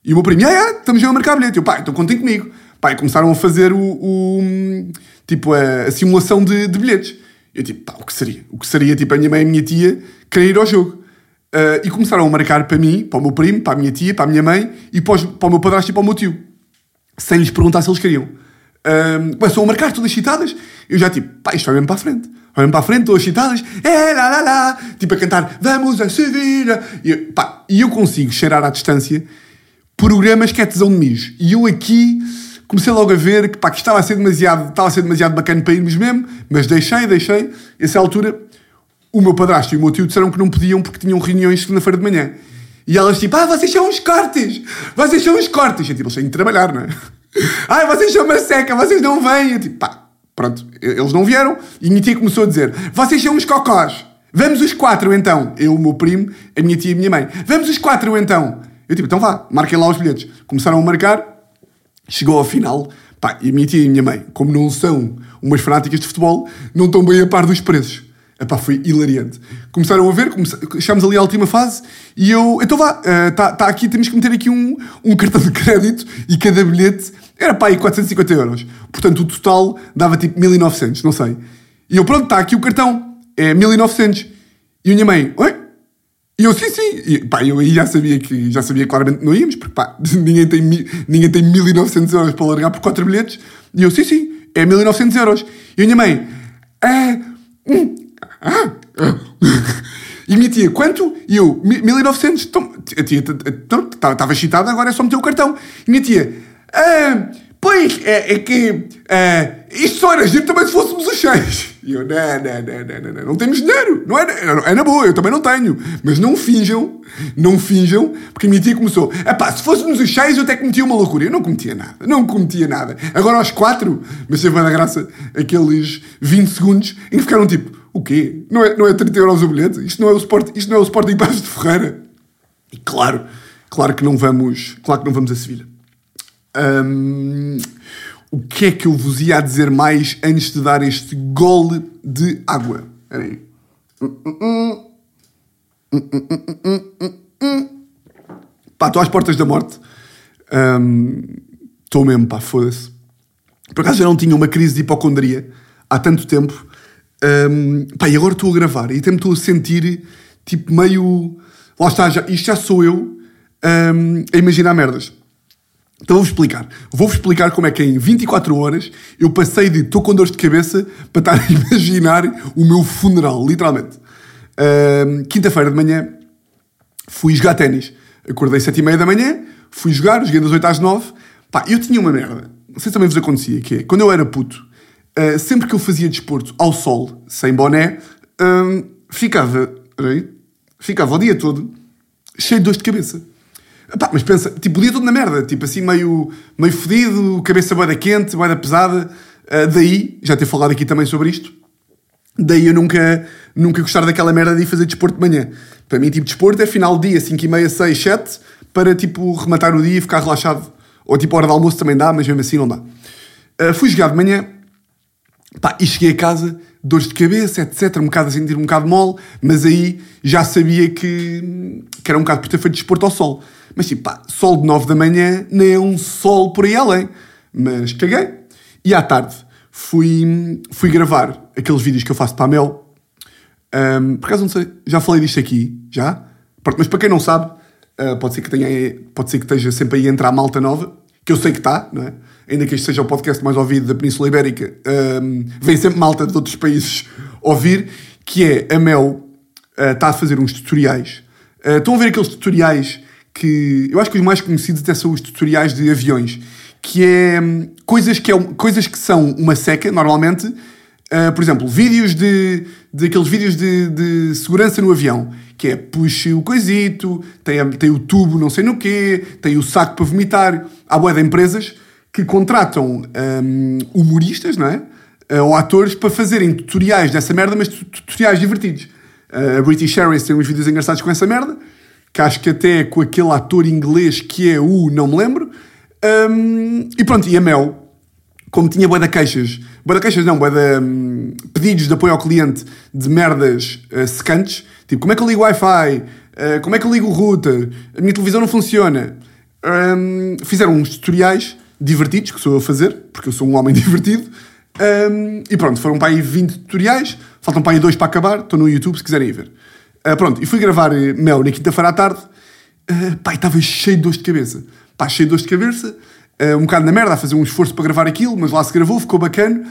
E o meu primo, ah, é, estamos mesmo a marcar bilhete. Eu, pá, então contem comigo. Pá, e começaram a fazer o, o tipo, a, a, simulação de, de bilhetes. Eu tipo, pá, o que seria? O que seria, tipo, a minha mãe e a minha tia querer ir ao jogo. Uh, e começaram a marcar para mim, para o meu primo, para a minha tia, para a minha mãe e para, os, para o meu padrasto e para o meu tio. Sem lhes perguntar se eles queriam. Uh, começam a marcar todas citadas. Eu já tipo, pá, isto vai mesmo para a frente. Mesmo para a frente, todas citadas. É, lá, lá, lá. Tipo a cantar, vamos a Sevilha. E, pá, e eu consigo cheirar à distância programas que é tesão de mijo. E eu aqui comecei logo a ver que, pá, que estava a ser demasiado, estava a ser demasiado bacana para irmos mesmo. Mas deixei, deixei. Essa altura o meu padrasto e o meu tio disseram que não podiam porque tinham reuniões segunda-feira de manhã. E elas tipo, ah, vocês são uns cortes! Vocês são uns cortes! Eu tipo, eles têm de trabalhar, não é? Ai, vocês são uma seca, vocês não vêm! Eu tipo, pá, pronto, eles não vieram. E minha tia começou a dizer, vocês são uns cocós! Vamos os quatro então! Eu, o meu primo, a minha tia e a minha mãe. Vamos os quatro então! Eu tipo, então vá, marquem lá os bilhetes. Começaram a marcar, chegou ao final, pá, e a minha tia e a minha mãe, como não são umas fanáticas de futebol, não estão bem a par dos preços. Epá, foi hilariante. Começaram a ver, chegámos ali à última fase e eu, então vá, está uh, tá aqui, temos que meter aqui um, um cartão de crédito e cada bilhete era pá, aí 450 euros. Portanto, o total dava tipo 1900, não sei. E eu, pronto, está aqui o cartão, é 1900. E a minha mãe, oi? E eu, sim, sim. E, pá, eu aí já sabia que, já sabia claramente não íamos, porque pá, ninguém tem, ninguém tem 1900 euros para largar por 4 bilhetes. E eu, sim, sim, é 1900 euros. E a minha mãe, é. Hum, ah, ah. E minha tia, quanto? E eu, 1900. Então, a tia estava excitada, agora é só meter o cartão. E minha tia, ah, pois, é, é que ah, isto só era giro também se fôssemos os seis. E eu, não, não, não, não, não, não, temos dinheiro. Não é, é na boa, eu também não tenho. Mas não finjam, não finjam, porque a minha tia começou, é pá, se fôssemos os seis eu até cometia uma loucura. Eu não cometia nada, não cometia nada. Agora aos quatro, mas teve da graça aqueles 20 segundos em que ficaram tipo, o quê? Não é, não é 30 euros o bilhete? Isto não é o, Sport, isto não é o Sporting Passos de Ferreira? E claro, claro que não vamos, claro que não vamos a Sevilha. O que é que eu vos ia dizer mais antes de dar este gole de água? Espera aí. Pá, estou às portas da morte. Estou um, mesmo, pá, foda-se. Por acaso já não tinha uma crise de hipocondria há tanto tempo um, pá, e agora estou a gravar e até estou a sentir tipo meio. Lá está, já, isto já sou eu um, a imaginar merdas. Então vou-vos explicar. Vou-vos explicar como é que em 24 horas eu passei de estou com dores de cabeça para estar a imaginar o meu funeral, literalmente. Um, Quinta-feira de manhã fui jogar ténis. Acordei às 7 e meia da manhã, fui jogar, joguei das 8 às 9. Pá, eu tinha uma merda. Não sei se também vos acontecia, que é, quando eu era puto, Uh, sempre que eu fazia desporto ao sol, sem boné, uh, ficava, aí, ficava o dia todo cheio de dor de cabeça. Epá, mas pensa, tipo, o dia todo na merda, tipo assim, meio, meio fedido, cabeça boeda quente, boeda pesada. Uh, daí, já ter falado aqui também sobre isto, daí eu nunca, nunca gostar daquela merda de ir fazer desporto de manhã. Para mim, tipo, desporto é final de dia, 5 e meia, 6, 7, para, tipo, rematar o dia e ficar relaxado. Ou, tipo, a hora de almoço também dá, mas mesmo assim não dá. Uh, fui jogar de manhã, Pá, e cheguei a casa, dores de cabeça, etc, um bocado a sentir um bocado mole, mas aí já sabia que, que era um bocado por ter feito desporto ao sol. Mas tipo, pá, sol de 9 da manhã nem é um sol por aí além. Mas caguei. E à tarde fui, fui gravar aqueles vídeos que eu faço para a Mel. Um, por acaso não sei, já falei disto aqui, já? Mas para quem não sabe, uh, pode, ser que tenha, pode ser que esteja sempre aí a entrar malta nova, que eu sei que está, não é? Ainda que este seja o podcast mais ouvido da Península Ibérica, um, vem sempre malta de outros países ouvir, que é a Mel uh, está a fazer uns tutoriais. Uh, estão a ver aqueles tutoriais que eu acho que os mais conhecidos até são os tutoriais de aviões, que é um, coisas que, é, coisas que são uma seca, normalmente. Uh, por exemplo, vídeos de, de aqueles vídeos de, de segurança no avião, que é puxe o coisito, tem, tem o tubo não sei no quê, tem o saco para vomitar. Há boa de empresas que contratam um, humoristas, não é? Uh, ou atores para fazerem tutoriais dessa merda, mas tutoriais divertidos. Uh, a British Airways tem uns vídeos engraçados com essa merda que acho que até é com aquele ator inglês que é o, não me lembro. Um, e pronto, e a Mel, como tinha boa da queixas, boa da queixas não, boa da um, pedidos de apoio ao cliente de merdas uh, secantes, tipo como é que eu ligo o Wi-Fi, uh, como é que eu ligo o router, a minha televisão não funciona. Um, fizeram uns tutoriais divertidos, que sou eu a fazer, porque eu sou um homem divertido. Um, e pronto, foram para aí 20 tutoriais, faltam para aí dois para acabar, estou no YouTube se quiserem ir ver. Uh, pronto, e fui gravar eh, Mel na quinta-feira à tarde. Uh, pá, estava cheio de dores de cabeça. Pá, cheio de dores de cabeça. Uh, um bocado na merda, a fazer um esforço para gravar aquilo, mas lá se gravou, ficou bacana.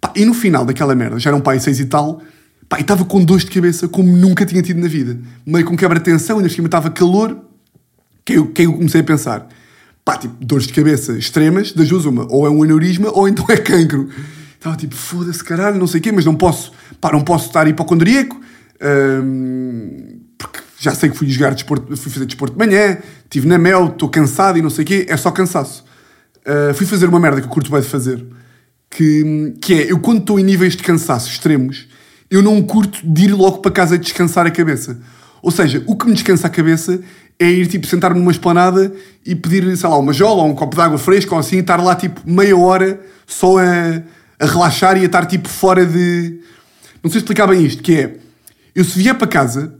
Pá, e no final daquela merda, já era um pai seis e tal, pá, estava com dores de cabeça como nunca tinha tido na vida. Meio com quebra-tensão, ainda por estava calor. Que eu, que eu comecei a pensar, pá, tipo, dores de cabeça extremas, das duas uma, ou é um aneurisma ou então é cancro. Estava tipo, foda-se caralho, não sei o quê, mas não posso, pá, não posso estar hipocondríaco, um, porque já sei que fui jogar desporto, fui fazer desporto de manhã, estive na mel, estou cansado e não sei o quê, é só cansaço. Uh, fui fazer uma merda que eu curto bem de fazer, que, que é, eu quando estou em níveis de cansaço extremos, eu não curto de ir logo para casa descansar a cabeça. Ou seja, o que me descansa a cabeça é ir tipo sentar-me numa esplanada e pedir, sei lá, uma jola ou um copo de água fresca ou assim, e estar lá tipo meia hora só a, a relaxar e a estar tipo fora de. Não sei explicar bem isto, que é eu se vier para casa,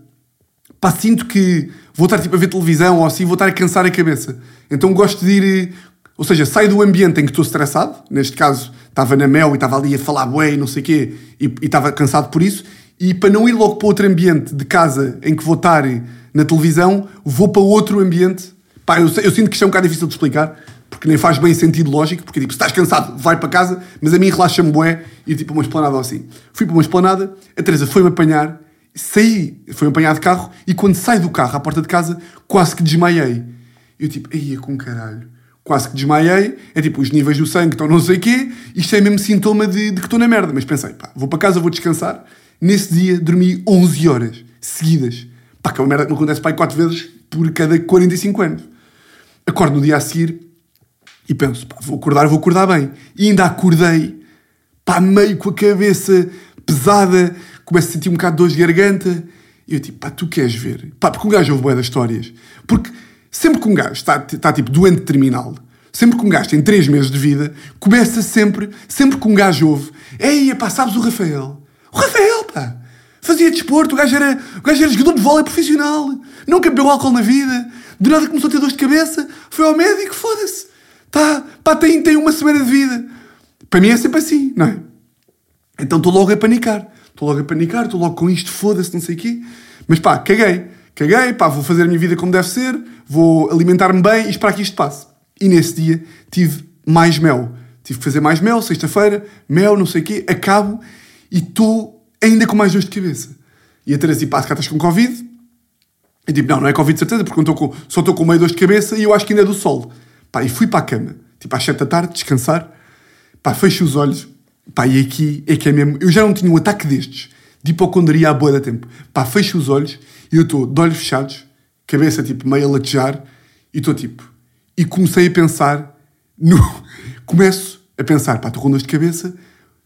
pá, sinto que vou estar tipo a ver televisão ou assim, vou estar a cansar a cabeça. Então gosto de ir, ou seja, saio do ambiente em que estou estressado, neste caso estava na mel e estava ali a falar bué e não sei o quê, e, e estava cansado por isso, e para não ir logo para outro ambiente de casa em que vou estar na televisão, vou para outro ambiente. Pá, eu, eu sinto que isto é um bocado difícil de explicar, porque nem faz bem sentido lógico, porque tipo, se estás cansado, vai para casa, mas a mim relaxa-me bué, e tipo uma esplanada assim. Fui para uma esplanada, a Teresa foi-me apanhar, saí, foi apanhado de carro e quando saio do carro à porta de casa, quase que desmaiei. Eu tipo, ia com caralho. Quase que desmaiei, é tipo, os níveis do sangue estão não sei o quê, isto é mesmo sintoma de, de que estou na merda. Mas pensei, pá, vou para casa, vou descansar. Nesse dia dormi 11 horas seguidas. Pá, que é uma merda que me acontece, pá, 4 vezes por cada 45 anos. Acordo no dia a seguir e penso, pá, vou acordar, vou acordar bem. E ainda acordei, pá, meio com a cabeça pesada, começo a sentir um bocado de dor de garganta. E eu tipo, pá, tu queres ver? Pá, porque um gajo ouve bué das histórias. Porque sempre que um gajo está, está tipo doente terminal, sempre que um gajo tem 3 meses de vida, começa sempre, sempre que um gajo ouve, ei, pá, sabes o Rafael? O Rafael, pá! Fazia desporto, o gajo era, o gajo era jogador de vôlei profissional, nunca bebeu álcool na vida, do nada começou a ter dor de cabeça, foi ao médico, foda-se. Tá, pá, tem, tem uma semana de vida. Para mim é sempre assim, não é? Então estou logo a panicar. Estou logo a panicar, estou logo com isto, foda-se, não sei o quê. Mas pá, caguei. Caguei, pá, vou fazer a minha vida como deve ser, vou alimentar-me bem e esperar que isto passe. E nesse dia tive mais mel. Tive que fazer mais mel, sexta-feira, mel, não sei o quê, acabo e estou ainda com mais dores de cabeça. E a Teresa pá, se cá estás com Covid. E tipo, não, não é Covid de certeza, porque com, só estou com meio dores de cabeça e eu acho que ainda é do sol. Pá, e fui para a cama, tipo às 7 da tarde, descansar. Pá, fecho os olhos, Pá, e aqui é que é mesmo. Eu já não tinha um ataque destes, de hipocondria à boa da tempo. Pá, fecho os olhos e eu estou de olhos fechados, cabeça tipo meio a latejar, e estou tipo. E comecei a pensar no. Começo a pensar, pá, estou com dor de cabeça.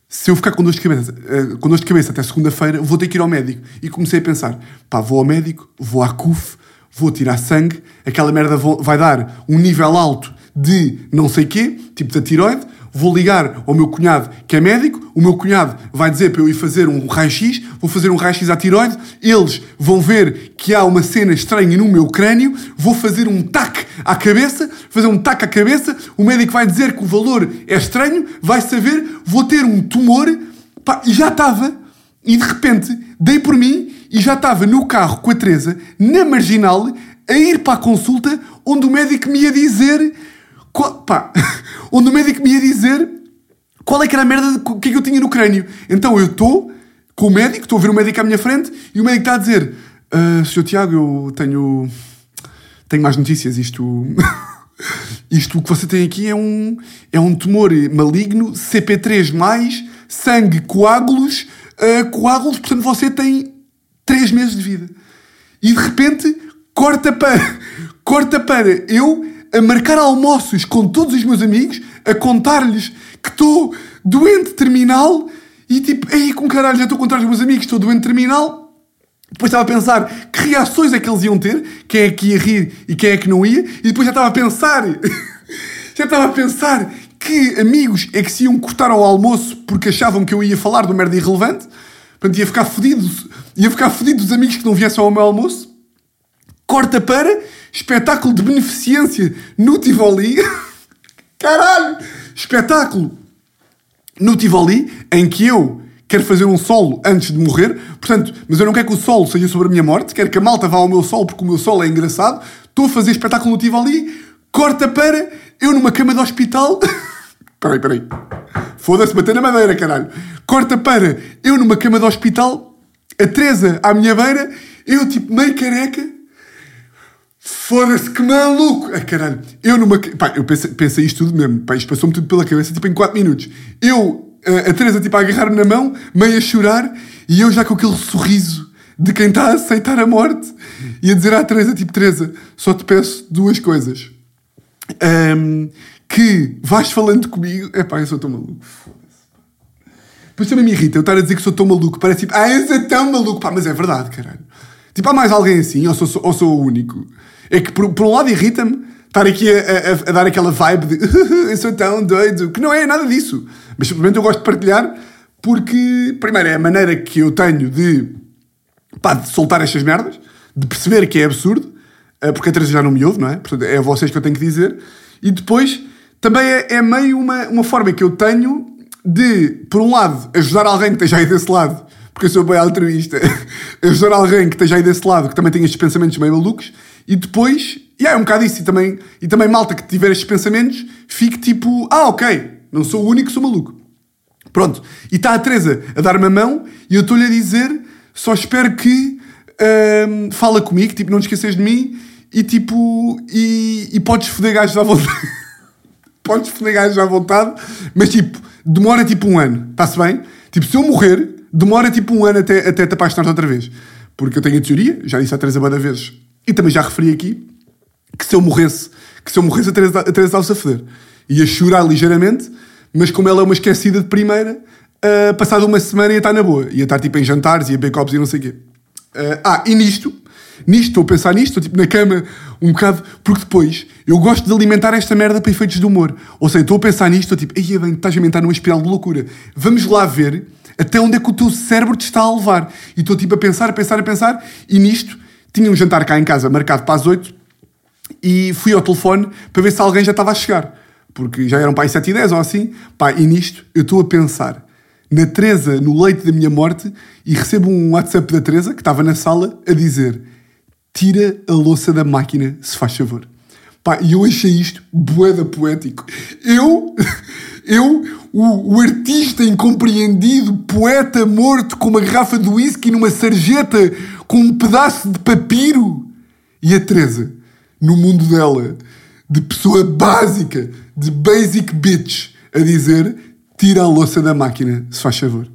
Se eu ficar com dor de cabeça, uh, com dor de cabeça até segunda-feira, vou ter que ir ao médico. E comecei a pensar, pá, vou ao médico, vou à CUF, vou tirar sangue, aquela merda vai dar um nível alto de não sei quê, tipo da tiroide, vou ligar ao meu cunhado que é médico, o meu cunhado vai dizer para eu ir fazer um raio-x, vou fazer um raio-x à tiroide, eles vão ver que há uma cena estranha no meu crânio, vou fazer um tac à cabeça, fazer um tac à cabeça, o médico vai dizer que o valor é estranho, vai saber, vou ter um tumor, pá, e já estava, e de repente dei por mim e já estava no carro com a Teresa, na marginal, a ir para a consulta, onde o médico me ia dizer. Qual, pá, onde o médico me ia dizer qual é que era a merda, de, o que é que eu tinha no crânio. Então eu estou com o médico, estou a ver o médico à minha frente, e o médico está a dizer: uh, Sr. Tiago, eu tenho. Tenho mais notícias. Isto. Isto que você tem aqui é um, é um tumor maligno, CP3, sangue, coágulos, uh, coágulos, portanto você tem 3 meses de vida. E de repente corta para, corta para eu a marcar almoços com todos os meus amigos, a contar-lhes que estou doente terminal e tipo, aí com caralho, já estou a contar aos meus amigos, estou doente terminal. Depois estava a pensar que reações é que eles iam ter, quem é que ia rir e quem é que não ia, e depois já estava a pensar, já estava a pensar que amigos é que se iam cortar ao almoço porque achavam que eu ia falar do merda irrelevante, portanto ia ficar fodido, ia ficar fodido dos amigos que não viessem ao meu almoço corta para espetáculo de beneficência no Tivoli. Caralho! Espetáculo no Tivoli em que eu quero fazer um solo antes de morrer. Portanto, mas eu não quero que o solo seja sobre a minha morte. Quero que a malta vá ao meu solo porque o meu solo é engraçado. Estou a fazer espetáculo no Tivoli. Corta para eu numa cama de hospital. peraí, peraí. Foda-se, bater na madeira, caralho. Corta para eu numa cama de hospital. A Teresa à minha beira. Eu tipo meio careca Foda-se, que maluco! Ai, caralho. Eu numa. Pá, eu pensei, pensei isto tudo mesmo. Pá, isto passou-me tudo pela cabeça, tipo, em 4 minutos. Eu, a, a Teresa, tipo, a agarrar-me na mão, meio a chorar, e eu já com aquele sorriso de quem está a aceitar a morte, e a dizer à Teresa, tipo, Teresa, só te peço duas coisas. Um, que vais falando comigo. É pá, eu sou tão maluco. Foda-se. Depois também me irrita eu estar a dizer que sou tão maluco. Parece tipo, ah, eu sou tão maluco. Pá, mas é verdade, caralho. Tipo, há mais alguém assim, ou sou, ou sou o único? É que, por, por um lado, irrita-me estar aqui a, a, a, dar aquela vibe de eu sou tão doido, que não é nada disso. Mas simplesmente eu gosto de partilhar porque, primeiro, é a maneira que eu tenho de, pá, de soltar estas merdas, de perceber que é absurdo, eh, porque a Teresa já não me ouve, não é? Portanto, é a vocês que eu tenho que dizer. E depois, também é, é meio uma, uma forma que eu tenho de, por um lado, ajudar alguém que esteja aí desse lado porque eu sou bem altruísta, ajudar alguém que esteja aí desse lado, que também tem estes pensamentos meio malucos, e depois, e yeah, é um bocado isso, e também, e também malta que tiver estes pensamentos, fique tipo, ah, ok, não sou o único, sou maluco. Pronto, e está a Teresa a dar-me a mão, e eu estou-lhe a dizer, só espero que hum, fala comigo, tipo, não te esqueças de mim, e tipo, e, e podes foder gajos à vontade. podes foder gajos à vontade, mas tipo, demora tipo um ano, está-se bem? Tipo, se eu morrer, demora tipo um ano até, até te apaixonar outra vez. Porque eu tenho a teoria, já disse a Teresa Banda vezes, e também já referi aqui, que se eu morresse, que se eu morresse a Teresa, a estava-se a foder. Ia chorar ligeiramente, mas como ela é uma esquecida de primeira, uh, passado uma semana ia estar na boa. Ia estar tipo em jantares, ia beber copos e não sei o quê. Uh, ah, e nisto, nisto, estou a pensar nisto, estou tipo na cama um bocado, porque depois eu gosto de alimentar esta merda para efeitos de humor. Ou seja, estou a pensar nisto, estou tipo, aí bem, estás a alimentar numa espiral de loucura. Vamos lá ver até onde é que o teu cérebro te está a levar. E estou tipo a pensar, a pensar, a pensar, e nisto tinha um jantar cá em casa marcado para as 8 e fui ao telefone para ver se alguém já estava a chegar. Porque já eram para as 7 e 10 ou assim. Pá, e nisto eu estou a pensar na Teresa no leito da minha morte e recebo um WhatsApp da Teresa que estava na sala a dizer tira a louça da máquina se faz favor. Pá, e eu achei isto boeda poético. Eu, eu, o, o, artista incompreendido, poeta morto com uma garrafa de whisky numa sarjeta com um pedaço de papiro. E a Teresa, no mundo dela, de pessoa básica, de basic bitch, a dizer: tira a louça da máquina, se faz favor.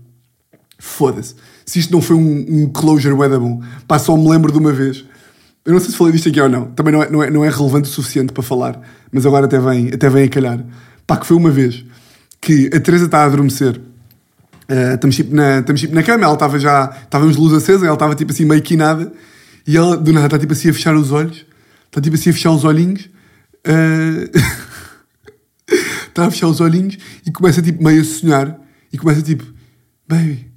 Foda-se. Se isto não foi um, um closure bué bom. Pá, só me lembro de uma vez eu não sei se falei disto aqui ou não. Também não é, não é, não é relevante o suficiente para falar, mas agora até vem, até vem a calhar. Pá, que foi uma vez que a Teresa está a adormecer. Uh, estamos, tipo na, estamos tipo na cama, ela estava já. Estávamos de luz acesa, ela estava tipo assim meio quinada e ela do nada está tipo assim a fechar os olhos. Está tipo assim a fechar os olhinhos. Uh, está a fechar os olhinhos e começa tipo meio a sonhar e começa tipo, baby,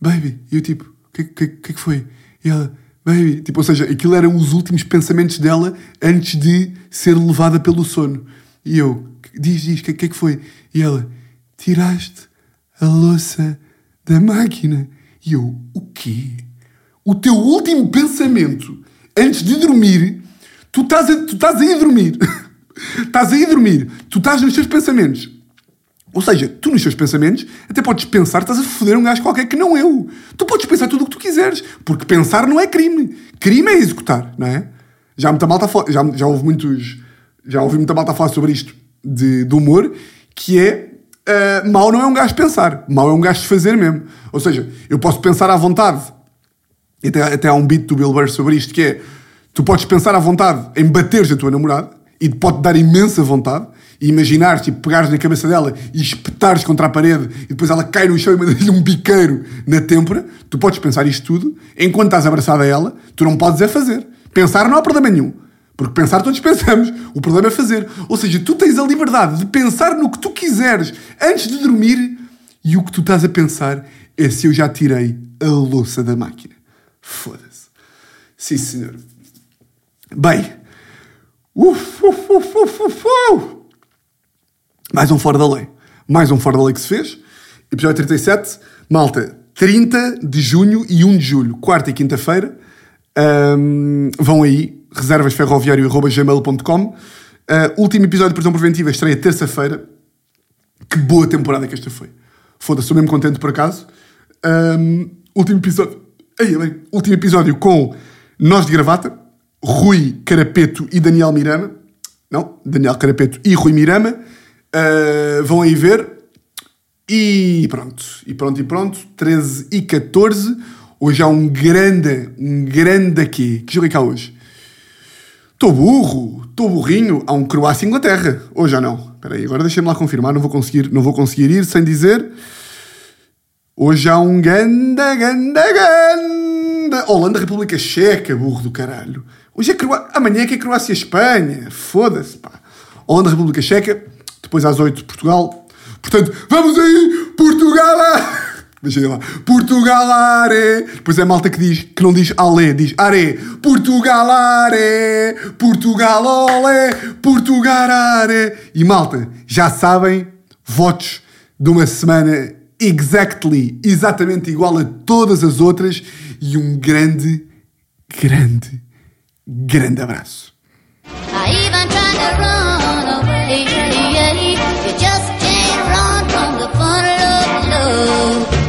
baby. E eu tipo, o que, que, que é que foi? E ela, baby. Tipo, ou seja, aquilo eram os últimos pensamentos dela antes de ser levada pelo sono. E eu, diz, diz, o que, que é que foi? E ela, tiraste a louça da máquina. E eu, o quê? O teu último pensamento antes de dormir, tu estás a, tu estás a ir dormir. estás a ir dormir. Tu estás nos teus pensamentos. Ou seja, tu nos teus pensamentos até podes pensar estás a foder um gajo qualquer que não eu. Tu podes pensar tudo o que tu quiseres, porque pensar não é crime. Crime é executar, não é? Já muita malta já, já houve muitos. Já ouvi muita malta falar sobre isto de, de humor, que é uh, mau não é um gajo pensar, mau é um gajo fazer mesmo. Ou seja, eu posso pensar à vontade. Até, até há um beat do Bill Burr sobre isto que é tu podes pensar à vontade em bateres a tua namorada e pode dar imensa vontade e imaginares, tipo, pegares na cabeça dela e espetares contra a parede e depois ela cai no chão e mandas-lhe um biqueiro na têmpora, tu podes pensar isto tudo, enquanto estás abraçada a ela, tu não podes é fazer. Pensar não há problema nenhum. Porque pensar todos pensamos, o problema é fazer. Ou seja, tu tens a liberdade de pensar no que tu quiseres antes de dormir e o que tu estás a pensar é se eu já tirei a louça da máquina. Foda-se. Sim, senhor. Bem. Uf, uf, uf, uf, uf, uf. Mais um Fora da Lei. Mais um Fora da Lei que se fez. Episódio 37. Malta, 30 de junho e 1 de julho, quarta e quinta-feira. Um, vão aí, reservasferroviário.gmail.com. Uh, último episódio de prisão preventiva estreia terça-feira. Que boa temporada que esta foi. Foda-se, estou mesmo contente por acaso. Um, último episódio. Aí, bem, último episódio com Nós de Gravata, Rui Carapeto e Daniel Mirama. Não, Daniel Carapeto e Rui Mirama. Uh, vão aí ver. E pronto, e pronto, e pronto. 13 e 14. Hoje há um grande, um grande aqui. Que jogo é que há hoje? Estou burro, estou burrinho. Há um Croácia-Inglaterra. Hoje já não. Espera aí, agora deixa-me lá confirmar. Não vou, conseguir, não vou conseguir ir sem dizer. Hoje há um ganda, ganda, ganda. Holanda, República Checa, burro do caralho. Hoje é Croácia. Amanhã é que é Croácia-Espanha. Foda-se, pá. Holanda, República Checa depois às 8 Portugal. Portanto, vamos aí, Portugal! Deixa lá. Portugal are. Depois é a malta que diz, que não diz ale, diz are. Portugal are. Portugal ole. Portugal are. E malta, já sabem, votos de uma semana exactly, exatamente igual a todas as outras. E um grande, grande, grande abraço.